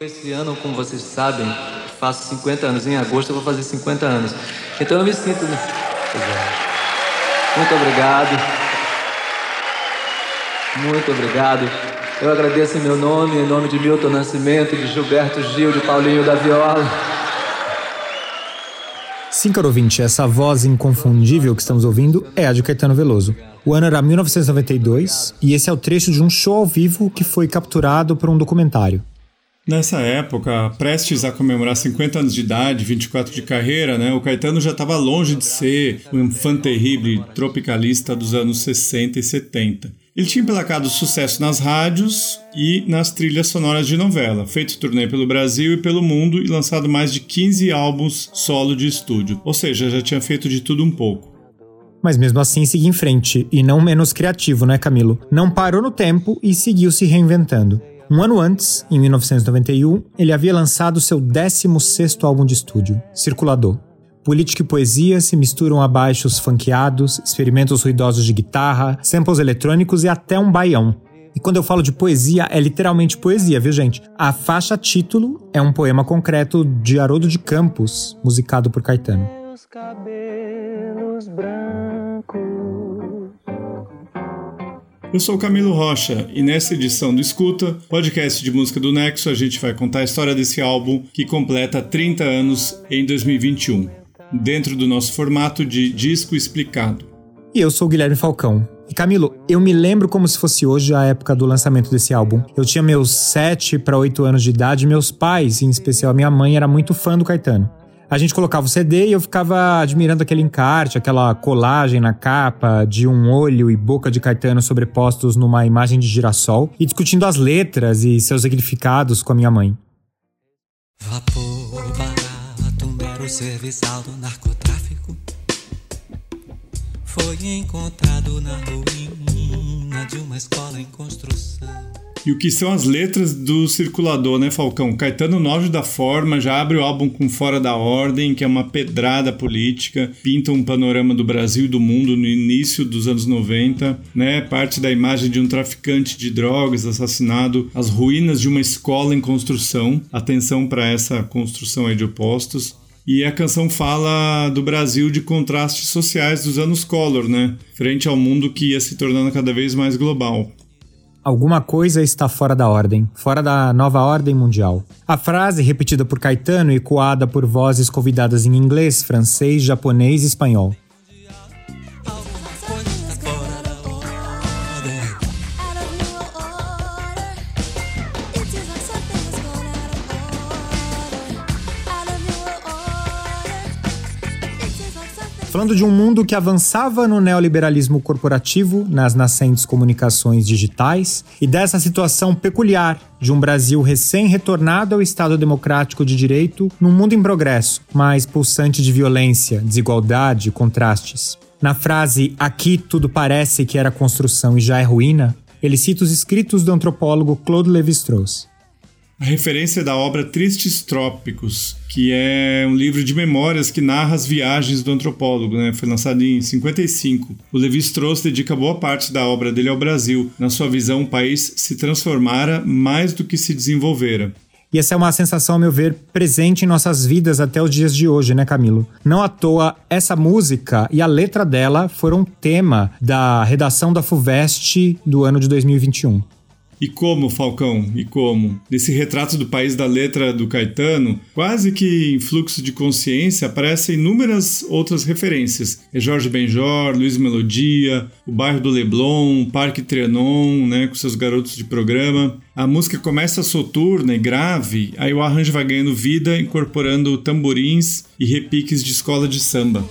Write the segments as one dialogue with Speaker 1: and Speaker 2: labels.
Speaker 1: Esse ano, como vocês sabem, faço 50 anos. Em agosto eu vou fazer 50 anos. Então eu me sinto. Muito obrigado. Muito obrigado. Eu agradeço em meu nome, em nome de Milton Nascimento, de Gilberto Gil, de Paulinho da Viola.
Speaker 2: Sim, caro ouvinte, essa voz inconfundível que estamos ouvindo é a de Caetano Veloso. O ano era 1992 e esse é o trecho de um show ao vivo que foi capturado por um documentário.
Speaker 3: Nessa época, prestes a comemorar 50 anos de idade, 24 de carreira, né, o Caetano já estava longe de ser o infante terrible tropicalista dos anos 60 e 70. Ele tinha emplacado sucesso nas rádios e nas trilhas sonoras de novela, feito turnê pelo Brasil e pelo mundo e lançado mais de 15 álbuns solo de estúdio, ou seja, já tinha feito de tudo um pouco.
Speaker 2: Mas mesmo assim seguia em frente, e não menos criativo, né, Camilo? Não parou no tempo e seguiu se reinventando. Um ano antes, em 1991, ele havia lançado seu 16º álbum de estúdio, Circulador. Política e poesia se misturam a baixos funkeados, experimentos ruidosos de guitarra, samples eletrônicos e até um baião. E quando eu falo de poesia, é literalmente poesia, viu gente? A faixa título é um poema concreto de Haroldo de Campos, musicado por Caetano. Meus cabelos brancos
Speaker 3: eu sou Camilo Rocha e nessa edição do Escuta, podcast de música do Nexo, a gente vai contar a história desse álbum que completa 30 anos em 2021, dentro do nosso formato de disco explicado.
Speaker 2: E eu sou o Guilherme Falcão. E Camilo, eu me lembro como se fosse hoje a época do lançamento desse álbum. Eu tinha meus 7 para 8 anos de idade, e meus pais, em especial a minha mãe, era muito fã do Caetano a gente colocava o CD e eu ficava admirando aquele encarte, aquela colagem na capa de um olho e boca de Caetano sobrepostos numa imagem de girassol e discutindo as letras e seus significados com a minha mãe. Vapor barato, mero serviçal do narcotráfico Foi encontrado na ruína de uma escola em construção
Speaker 3: e o que são as letras do Circulador, né, Falcão? Caetano Nojo da Forma já abre o álbum com Fora da Ordem, que é uma pedrada política, pinta um panorama do Brasil e do mundo no início dos anos 90, né? Parte da imagem de um traficante de drogas assassinado, as ruínas de uma escola em construção. Atenção para essa construção aí de opostos. E a canção fala do Brasil de contrastes sociais dos anos Collor, né? Frente ao mundo que ia se tornando cada vez mais global.
Speaker 2: Alguma coisa está fora da ordem, fora da nova ordem mundial. A frase, repetida por Caetano e coada por vozes convidadas em inglês, francês, japonês e espanhol. Falando de um mundo que avançava no neoliberalismo corporativo, nas nascentes comunicações digitais, e dessa situação peculiar de um Brasil recém-retornado ao Estado democrático de direito num mundo em progresso, mas pulsante de violência, desigualdade e contrastes. Na frase Aqui tudo parece que era construção e já é ruína, ele cita os escritos do antropólogo Claude Lévi-Strauss.
Speaker 3: A referência é da obra Tristes Trópicos, que é um livro de memórias que narra as viagens do antropólogo, né? Foi lançado em 55. O Levi Strauss dedica boa parte da obra dele ao Brasil. Na sua visão, o país se transformara mais do que se desenvolvera.
Speaker 2: E essa é uma sensação, ao meu ver, presente em nossas vidas até os dias de hoje, né, Camilo? Não à toa, essa música e a letra dela foram tema da redação da FUVEST do ano de 2021.
Speaker 3: E como, Falcão? E como? Nesse retrato do país da letra do Caetano, quase que em fluxo de consciência aparecem inúmeras outras referências. É Jorge Benjor, Luiz Melodia, o bairro do Leblon, Parque Trianon, né, com seus garotos de programa. A música começa soturna e grave, aí o arranjo vai ganhando vida, incorporando tamborins e repiques de escola de samba.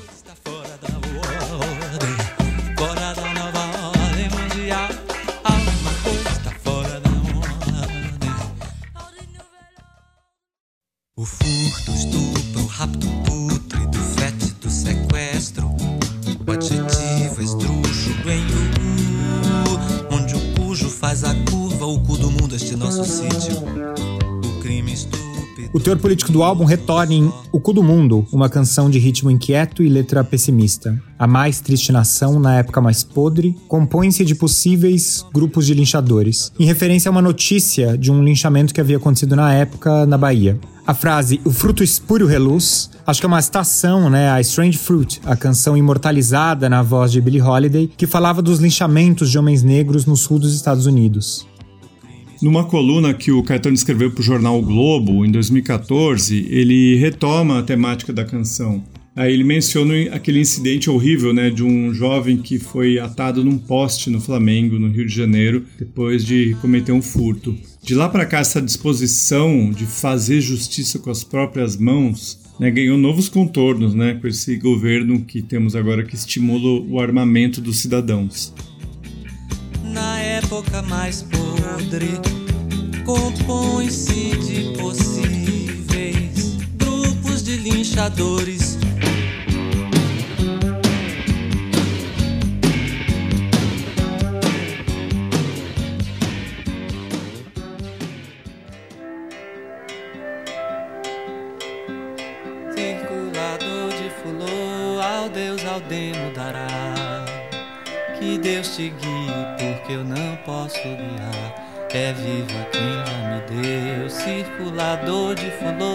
Speaker 4: O furto, estupro, o rapto pútrido, fétido, sequestro. O adjetivo esdrúxo em U, onde o cujo faz a curva, o cu do mundo, este nosso sítio. O crime estúpido
Speaker 2: O teor político do álbum retorna em O Cu do Mundo, uma canção de ritmo inquieto e letra pessimista. A mais triste nação, na época mais podre, compõe-se de possíveis grupos de linchadores, em referência a uma notícia de um linchamento que havia acontecido na época na Bahia. A frase O fruto espúrio reluz, acho que é uma citação, né, a Strange Fruit, a canção imortalizada na voz de Billie Holiday, que falava dos linchamentos de homens negros no sul dos Estados Unidos.
Speaker 3: Numa coluna que o Caetano escreveu para o jornal o Globo, em 2014, ele retoma a temática da canção. Aí ele menciona aquele incidente horrível, né, de um jovem que foi atado num poste no Flamengo, no Rio de Janeiro, depois de cometer um furto. De lá para cá, essa disposição de fazer justiça com as próprias mãos né, ganhou novos contornos, né, com esse governo que temos agora que estimula o armamento dos cidadãos.
Speaker 4: Na época mais podre, compõe-se de possíveis grupos de linchadores. Ao Deus dará. Que Deus te guie, porque eu não posso guiar. É viva quem já me deu, circulador de fulô,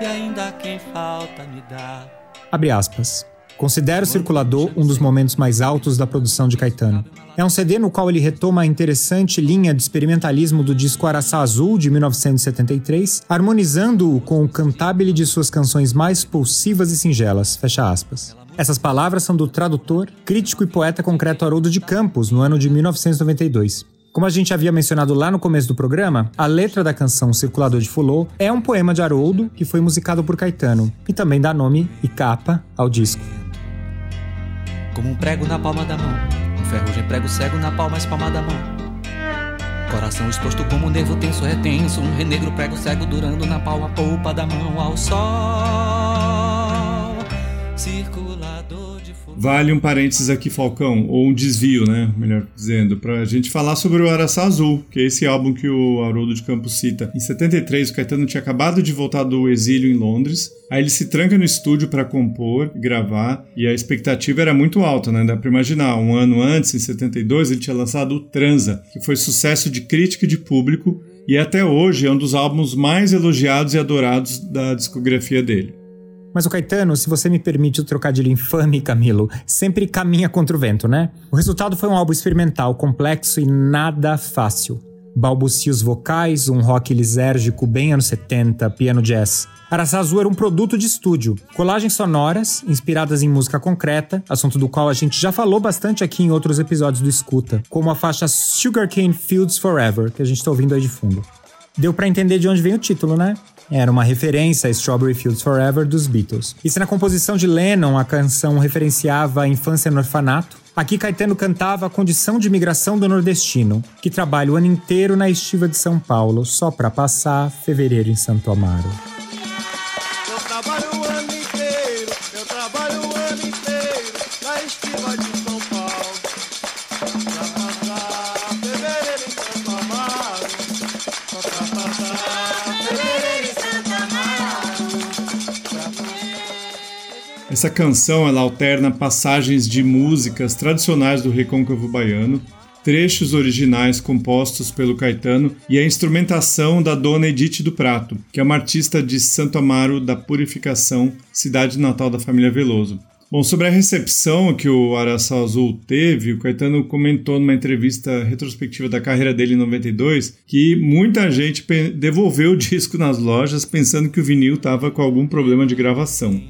Speaker 4: e ainda quem falta me dá.
Speaker 2: Abre aspas. Considero o Circulador um dos momentos mais altos da produção de Caetano. É um CD no qual ele retoma a interessante linha de experimentalismo do disco Araçá Azul, de 1973, harmonizando-o com o cantabile de suas canções mais pulsivas e singelas. Fecha aspas. Essas palavras são do tradutor, crítico e poeta concreto Haroldo de Campos, no ano de 1992. Como a gente havia mencionado lá no começo do programa, a letra da canção Circulador de Fulô é um poema de Haroldo que foi musicado por Caetano e também dá nome e capa ao disco.
Speaker 4: Como um prego na palma da mão, um ferrugem prego cego na palma espalma da mão. Coração exposto como um nervo tenso retenso, um renegro prego cego durando na palma polpa da mão ao sol. Circulador.
Speaker 3: Vale um parênteses aqui, Falcão, ou um desvio, né? Melhor dizendo, pra gente falar sobre o Araçá Azul, que é esse álbum que o Haroldo de Campos cita. Em 73, o Caetano tinha acabado de voltar do exílio em Londres, aí ele se tranca no estúdio para compor, gravar, e a expectativa era muito alta, né? Dá pra imaginar, um ano antes, em 72, ele tinha lançado o Transa, que foi sucesso de crítica e de público, e até hoje é um dos álbuns mais elogiados e adorados da discografia dele.
Speaker 2: Mas o Caetano, se você me permite o trocadilho infame, Camilo, sempre caminha contra o vento, né? O resultado foi um álbum experimental, complexo e nada fácil. Balbucios vocais, um rock lisérgico bem anos 70, piano jazz. Araçá Azul era um produto de estúdio. Colagens sonoras, inspiradas em música concreta, assunto do qual a gente já falou bastante aqui em outros episódios do Escuta, como a faixa Sugarcane Fields Forever, que a gente tá ouvindo aí de fundo. Deu pra entender de onde vem o título, né? Era uma referência a Strawberry Fields Forever dos Beatles. E se na composição de Lennon a canção referenciava a infância no orfanato, aqui Caetano cantava a condição de imigração do nordestino, que trabalha o ano inteiro na estiva de São Paulo só para passar fevereiro em Santo Amaro.
Speaker 5: Eu trabalho o ano inteiro, eu trabalho o ano inteiro na estiva de
Speaker 3: Essa canção ela alterna passagens de músicas tradicionais do recôncavo baiano, trechos originais compostos pelo Caetano e a instrumentação da dona Edith do Prato, que é uma artista de Santo Amaro da Purificação, cidade natal da família Veloso. Bom, sobre a recepção que o Araçá Azul teve, o Caetano comentou numa entrevista retrospectiva da carreira dele em 92 que muita gente devolveu o disco nas lojas pensando que o vinil estava com algum problema de gravação.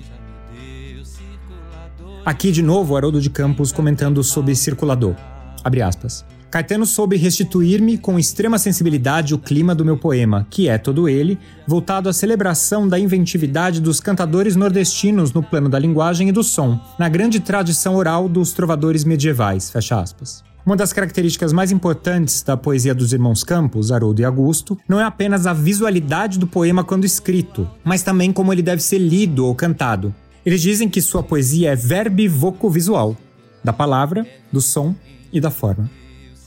Speaker 2: Aqui de novo, Haroldo de Campos comentando sobre Circulador. Abre aspas. Caetano soube restituir-me com extrema sensibilidade o clima do meu poema, que é todo ele, voltado à celebração da inventividade dos cantadores nordestinos no plano da linguagem e do som, na grande tradição oral dos trovadores medievais. Fecha aspas. Uma das características mais importantes da poesia dos irmãos Campos, Haroldo e Augusto, não é apenas a visualidade do poema quando escrito, mas também como ele deve ser lido ou cantado. Eles dizem que sua poesia é verbivoco visual, da palavra, do som e da forma.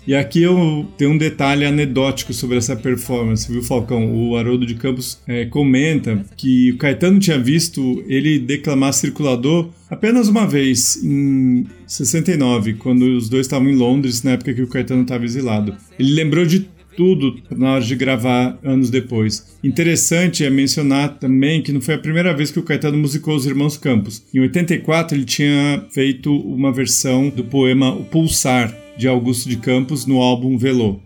Speaker 3: E aqui eu tenho um detalhe anedótico sobre essa performance, viu, Falcão? O Haroldo de Campos é, comenta que o Caetano tinha visto ele declamar circulador apenas uma vez, em 69, quando os dois estavam em Londres, na época que o Caetano estava exilado. Ele lembrou de tudo na hora de gravar anos depois. Interessante é mencionar também que não foi a primeira vez que o Caetano musicou os Irmãos Campos. Em 84 ele tinha feito uma versão do poema O Pulsar, de Augusto de Campos no álbum Velô.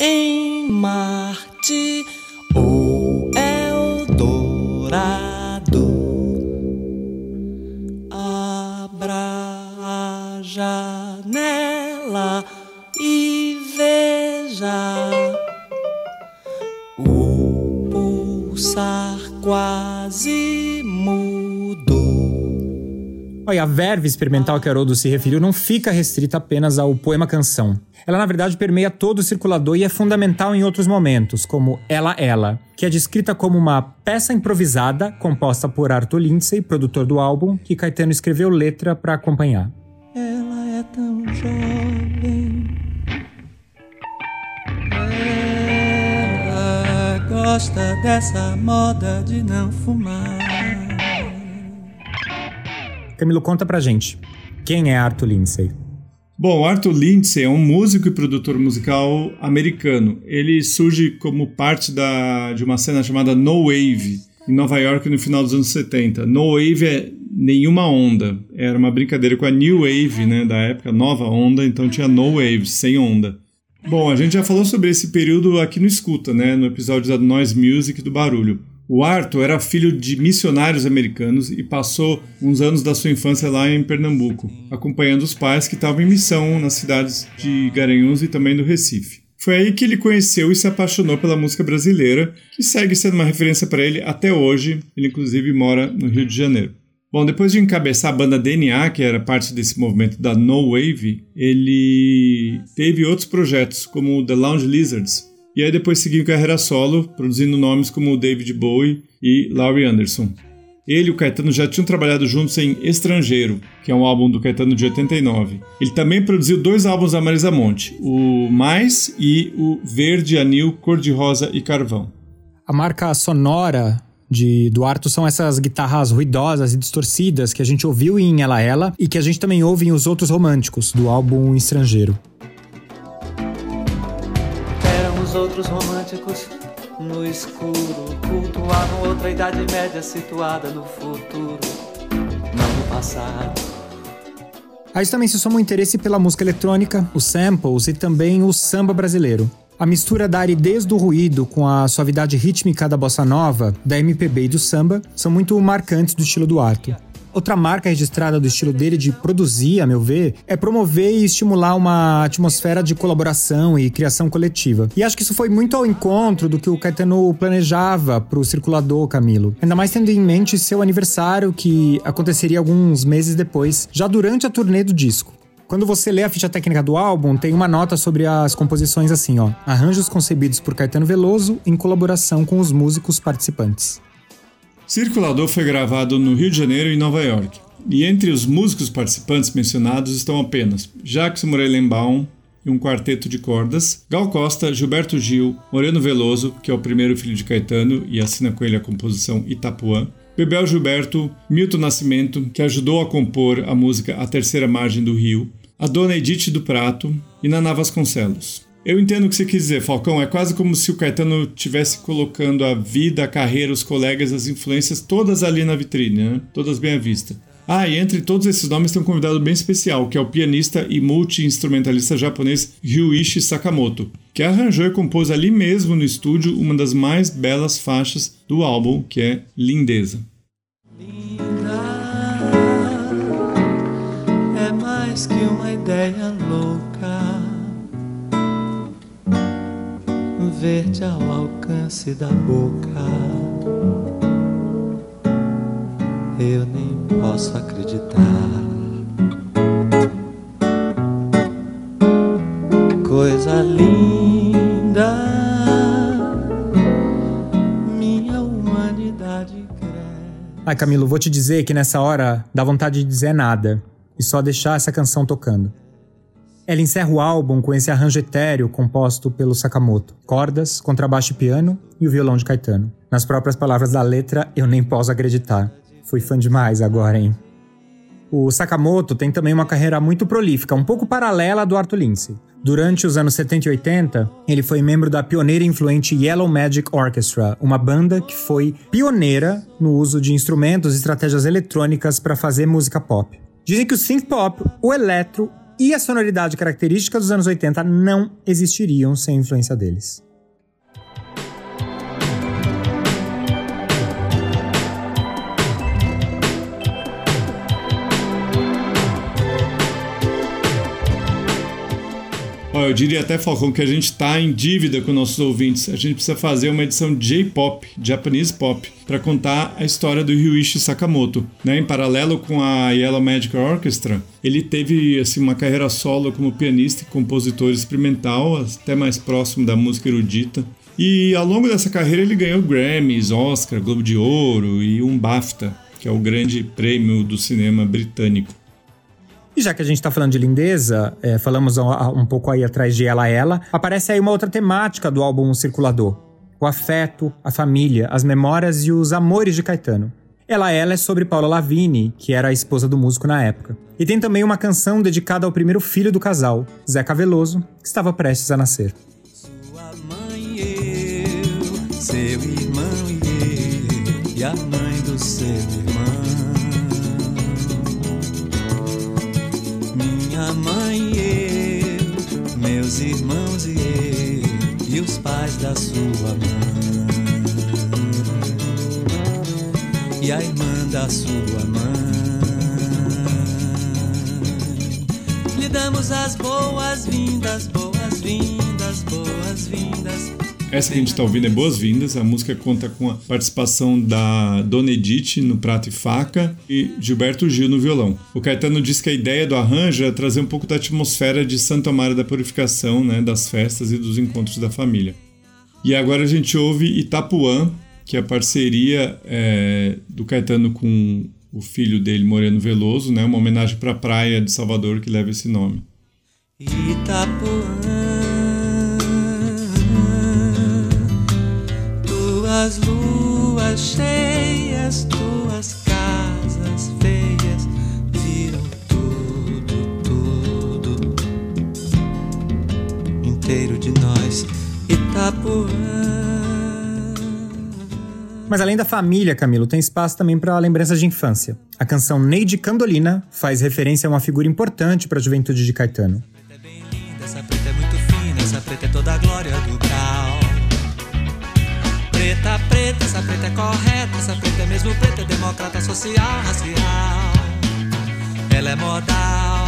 Speaker 4: Em Marte ou Eldorado, abra a quase mudou.
Speaker 2: Olha, a verve experimental que Haroldo se referiu não fica restrita apenas ao poema-canção. Ela, na verdade, permeia todo o circulador e é fundamental em outros momentos, como Ela Ela, que é descrita como uma peça improvisada composta por Arthur Lindsay, produtor do álbum, que Caetano escreveu letra para acompanhar.
Speaker 4: Ela é tão jovem. Gosta dessa moda de não fumar.
Speaker 2: Camilo, conta pra gente. Quem é Arthur Lindsay?
Speaker 3: Bom, Arthur Lindsay é um músico e produtor musical americano. Ele surge como parte da, de uma cena chamada No Wave, em Nova York no final dos anos 70. No Wave é nenhuma onda. Era uma brincadeira com a New Wave, né, da época, nova onda, então tinha No Wave, sem onda. Bom, a gente já falou sobre esse período aqui no Escuta, né, no episódio da Noise Music do Barulho. O Arthur era filho de missionários americanos e passou uns anos da sua infância lá em Pernambuco, acompanhando os pais que estavam em missão nas cidades de Garanhuns e também do Recife. Foi aí que ele conheceu e se apaixonou pela música brasileira, que segue sendo uma referência para ele até hoje. Ele, inclusive, mora no Rio de Janeiro. Bom, depois de encabeçar a banda DNA, que era parte desse movimento da No Wave, ele teve outros projetos, como o The Lounge Lizards, e aí depois seguiu carreira solo, produzindo nomes como David Bowie e Laurie Anderson. Ele e o Caetano já tinham trabalhado juntos em Estrangeiro, que é um álbum do Caetano de 89. Ele também produziu dois álbuns da Marisa Monte, o Mais e o Verde, Anil, Cor-de-Rosa e Carvão.
Speaker 2: A marca sonora de, do Arthur são essas guitarras ruidosas e distorcidas que a gente ouviu em Ela Ela e que a gente também ouve em Os Outros Românticos, do álbum Estrangeiro.
Speaker 4: Eram os outros românticos no escuro, cultuavam outra idade média situada no futuro, não no passado.
Speaker 2: A isso também se soma o interesse pela música eletrônica, os samples e também o samba brasileiro. A mistura da aridez do ruído com a suavidade rítmica da bossa nova, da MPB e do samba são muito marcantes do estilo do Arthur. Outra marca registrada do estilo dele de produzir, a meu ver, é promover e estimular uma atmosfera de colaboração e criação coletiva. E acho que isso foi muito ao encontro do que o Caetano planejava para o circulador Camilo. Ainda mais tendo em mente seu aniversário, que aconteceria alguns meses depois, já durante a turnê do disco. Quando você lê a ficha técnica do álbum, tem uma nota sobre as composições assim, ó. Arranjos concebidos por Caetano Veloso em colaboração com os músicos participantes.
Speaker 3: Circulador foi gravado no Rio de Janeiro e Nova York. E entre os músicos participantes mencionados estão apenas Jacques Morelenbaum e um quarteto de cordas, Gal Costa, Gilberto Gil, Moreno Veloso, que é o primeiro filho de Caetano e assina com ele a composição Itapuã, Bebel Gilberto, Milton Nascimento, que ajudou a compor a música A Terceira Margem do Rio, a Dona Edith do Prato e Naná Vasconcelos. Eu entendo o que você quis dizer, Falcão. É quase como se o Caetano tivesse colocando a vida, a carreira, os colegas, as influências todas ali na vitrine, né? Todas bem à vista. Ah, e entre todos esses nomes tem um convidado bem especial, que é o pianista e multi-instrumentalista japonês Ryuichi Sakamoto, que arranjou e compôs ali mesmo no estúdio uma das mais belas faixas do álbum, que é Lindeza.
Speaker 4: Linda é mais que uma ideia louca. Verde ao alcance da boca. Eu nem posso acreditar. Coisa linda, minha humanidade cresce.
Speaker 2: Ai, Camilo, vou te dizer que nessa hora dá vontade de dizer nada e só deixar essa canção tocando. Ela encerra o álbum com esse arranjo etéreo composto pelo Sakamoto: cordas, contrabaixo e piano e o violão de Caetano. Nas próprias palavras da letra, eu nem posso acreditar. Fui fã demais agora, hein? O Sakamoto tem também uma carreira muito prolífica, um pouco paralela à do Arthur Lindsay. Durante os anos 70 e 80, ele foi membro da pioneira e influente Yellow Magic Orchestra, uma banda que foi pioneira no uso de instrumentos e estratégias eletrônicas para fazer música pop. Dizem que o synth pop, o eletro e a sonoridade característica dos anos 80 não existiriam sem a influência deles.
Speaker 3: Eu diria até, Falcão, que a gente está em dívida com nossos ouvintes. A gente precisa fazer uma edição J-pop, Japanese pop, para contar a história do Ryuichi Sakamoto. Né? Em paralelo com a Yellow Magic Orchestra, ele teve assim, uma carreira solo como pianista e compositor experimental, até mais próximo da música erudita. E ao longo dessa carreira ele ganhou Grammys, Oscar, Globo de Ouro e um BAFTA, que é o grande prêmio do cinema britânico.
Speaker 2: E já que a gente tá falando de lindeza, é, falamos um pouco aí atrás de Ela Ela, aparece aí uma outra temática do álbum Circulador. O afeto, a família, as memórias e os amores de Caetano. Ela Ela é sobre Paula Lavigne, que era a esposa do músico na época. E tem também uma canção dedicada ao primeiro filho do casal, Zeca Veloso, que estava prestes a nascer.
Speaker 4: Sua mãe e eu, seu irmão e eu, e a mãe do seu irmão. Minha mãe e eu, meus irmãos e eu, e os pais da sua mãe, e a irmã da sua mãe. Lhe damos as boas-vindas, boas-vindas, boas-vindas.
Speaker 3: Essa que a gente está ouvindo é Boas-Vindas. A música conta com a participação da Dona Edith no prato e faca e Gilberto Gil no violão. O Caetano diz que a ideia do arranjo é trazer um pouco da atmosfera de Santo Amaro da Purificação, né, das festas e dos encontros da família. E agora a gente ouve Itapuã, que é a parceria é, do Caetano com o filho dele, Moreno Veloso, né, uma homenagem para a praia de Salvador que leva esse nome.
Speaker 4: Itapuã, tuas luas cheias, tuas casas feias viram tudo, tudo inteiro de nós. Itapuã.
Speaker 2: Mas além da família, Camilo, tem espaço também para lembranças de infância. A canção Neide Candolina faz referência a uma figura importante para a juventude de Caetano.
Speaker 4: Essa preta é correta, essa preta é mesmo preta, é democrata social, racial. Ela é modal.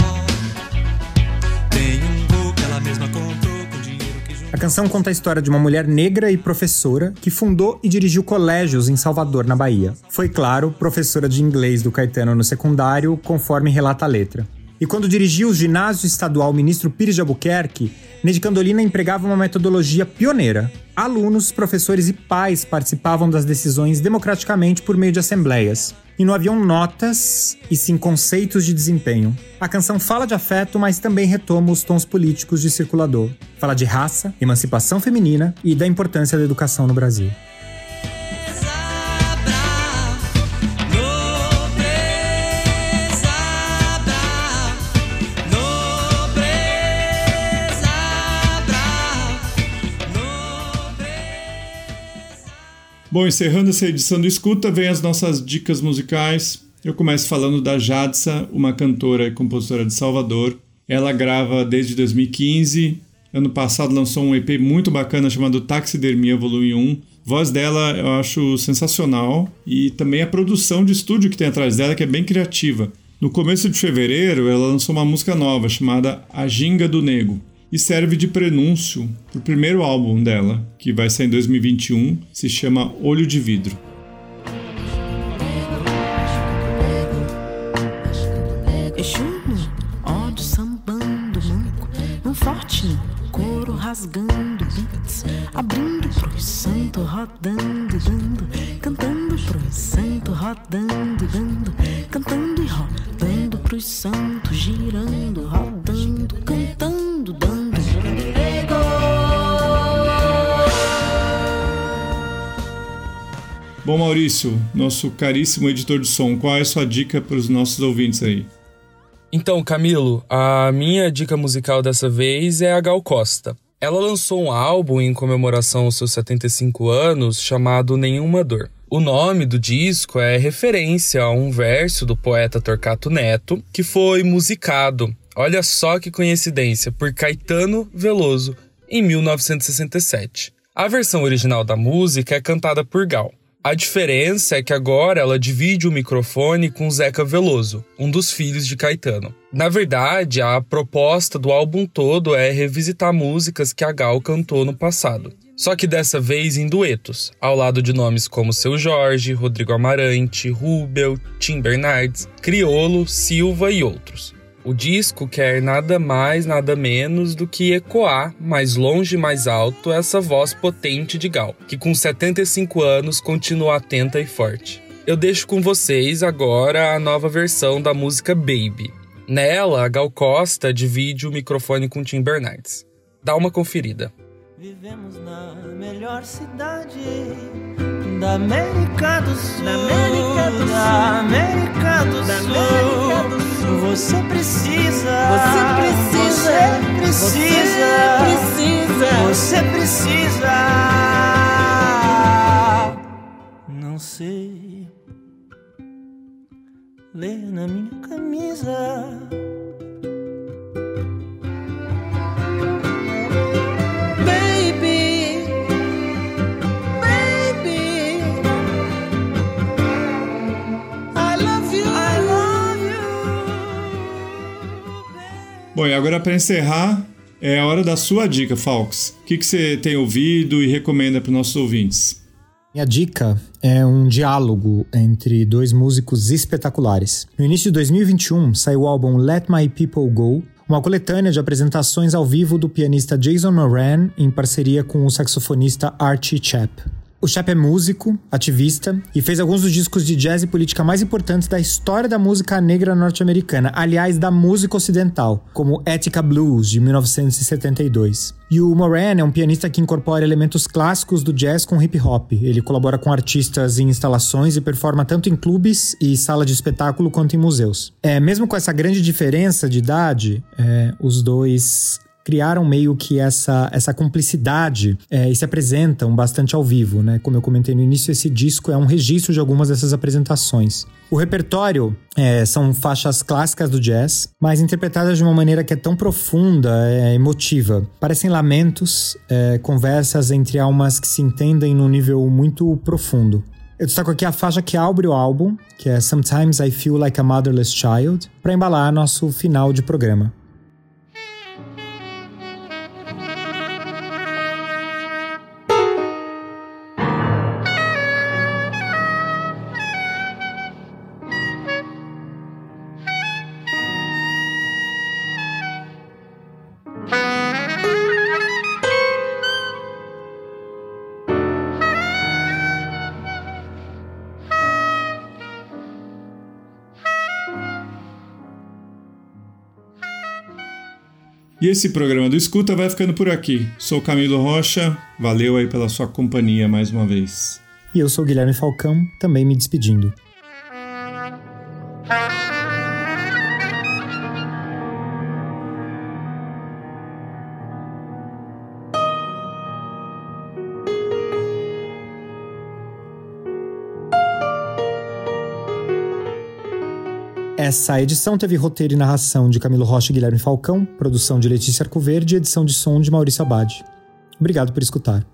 Speaker 4: Tem um gol que ela mesma comprou com dinheiro que.
Speaker 2: A canção conta a história de uma mulher negra e professora que fundou e dirigiu colégios em Salvador, na Bahia. Foi, claro, professora de inglês do Caetano no secundário, conforme relata a letra. E quando dirigiu o ginásio estadual Ministro Pires de Albuquerque, Neide Candolina empregava uma metodologia pioneira. Alunos, professores e pais participavam das decisões democraticamente por meio de assembleias. E não haviam notas, e sim conceitos de desempenho. A canção fala de afeto, mas também retoma os tons políticos de circulador. Fala de raça, emancipação feminina e da importância da educação no Brasil.
Speaker 3: Bom, encerrando essa edição do Escuta, vem as nossas dicas musicais. Eu começo falando da Jadsa, uma cantora e compositora de Salvador. Ela grava desde 2015. Ano passado lançou um EP muito bacana chamado Taxidermia Volume 1. A voz dela eu acho sensacional e também a produção de estúdio que tem atrás dela, que é bem criativa. No começo de fevereiro, ela lançou uma música nova chamada A Ginga do Nego e serve de prenúncio para o primeiro álbum dela, que vai sair em 2021, se chama Olho de Vidro.
Speaker 6: Rasgando beats, abrindo pros santo, rodando, dando, cantando pros santo, rodando, dando,
Speaker 3: Bom, Maurício, nosso caríssimo editor de som, qual é a sua dica para os nossos ouvintes aí?
Speaker 7: Então, Camilo, a minha dica musical dessa vez é a Gal Costa. Ela lançou um álbum em comemoração aos seus 75 anos chamado Nenhuma Dor. O nome do disco é referência a um verso do poeta Torquato Neto que foi musicado, olha só que coincidência, por Caetano Veloso em 1967. A versão original da música é cantada por Gal. A diferença é que agora ela divide o microfone com Zeca Veloso, um dos filhos de Caetano. Na verdade, a proposta do álbum todo é revisitar músicas que a Gal cantou no passado. Só que dessa vez em duetos, ao lado de nomes como Seu Jorge, Rodrigo Amarante, Rubel, Tim Bernardes, Criolo, Silva e outros. O disco quer nada mais, nada menos do que ecoar mais longe e mais alto essa voz potente de Gal, que com 75 anos continua atenta e forte. Eu deixo com vocês agora a nova versão da música Baby. Nela, Gal Costa divide o microfone com Tim Bernardes. Dá uma conferida.
Speaker 4: Vivemos na melhor cidade da América do Sul.
Speaker 6: Da América do Sul.
Speaker 4: Da América do
Speaker 6: Da
Speaker 4: Sul.
Speaker 6: América do Sul.
Speaker 4: Você precisa.
Speaker 6: Você precisa.
Speaker 4: Você precisa.
Speaker 6: Você precisa.
Speaker 4: Você precisa. Não sei ler na minha camisa.
Speaker 3: Bom, e agora para encerrar, é a hora da sua dica, Falks. O que, que você tem ouvido e recomenda para os nossos ouvintes?
Speaker 2: Minha dica é um diálogo entre dois músicos espetaculares. No início de 2021, saiu o álbum Let My People Go, uma coletânea de apresentações ao vivo do pianista Jason Moran em parceria com o saxofonista Archie Chap. O Chap é músico, ativista e fez alguns dos discos de jazz e política mais importantes da história da música negra norte-americana, aliás, da música ocidental, como Ética Blues, de 1972. E o Moran é um pianista que incorpora elementos clássicos do jazz com hip hop. Ele colabora com artistas em instalações e performa tanto em clubes e sala de espetáculo quanto em museus. É, mesmo com essa grande diferença de idade, é, os dois criaram meio que essa, essa cumplicidade é, e se apresentam bastante ao vivo, né? Como eu comentei no início, esse disco é um registro de algumas dessas apresentações. O repertório é, são faixas clássicas do jazz, mas interpretadas de uma maneira que é tão profunda, é, emotiva. Parecem lamentos, é, conversas entre almas que se entendem num nível muito profundo. Eu destaco aqui a faixa que abre o álbum, que é Sometimes I Feel Like a Motherless Child, para embalar nosso final de programa.
Speaker 3: E esse programa do Escuta vai ficando por aqui. Sou Camilo Rocha, valeu aí pela sua companhia mais uma vez.
Speaker 2: E eu sou Guilherme Falcão, também me despedindo. Essa edição teve roteiro e narração de Camilo Rocha e Guilherme Falcão, produção de Letícia Arcoverde e edição de som de Maurício Abad. Obrigado por escutar.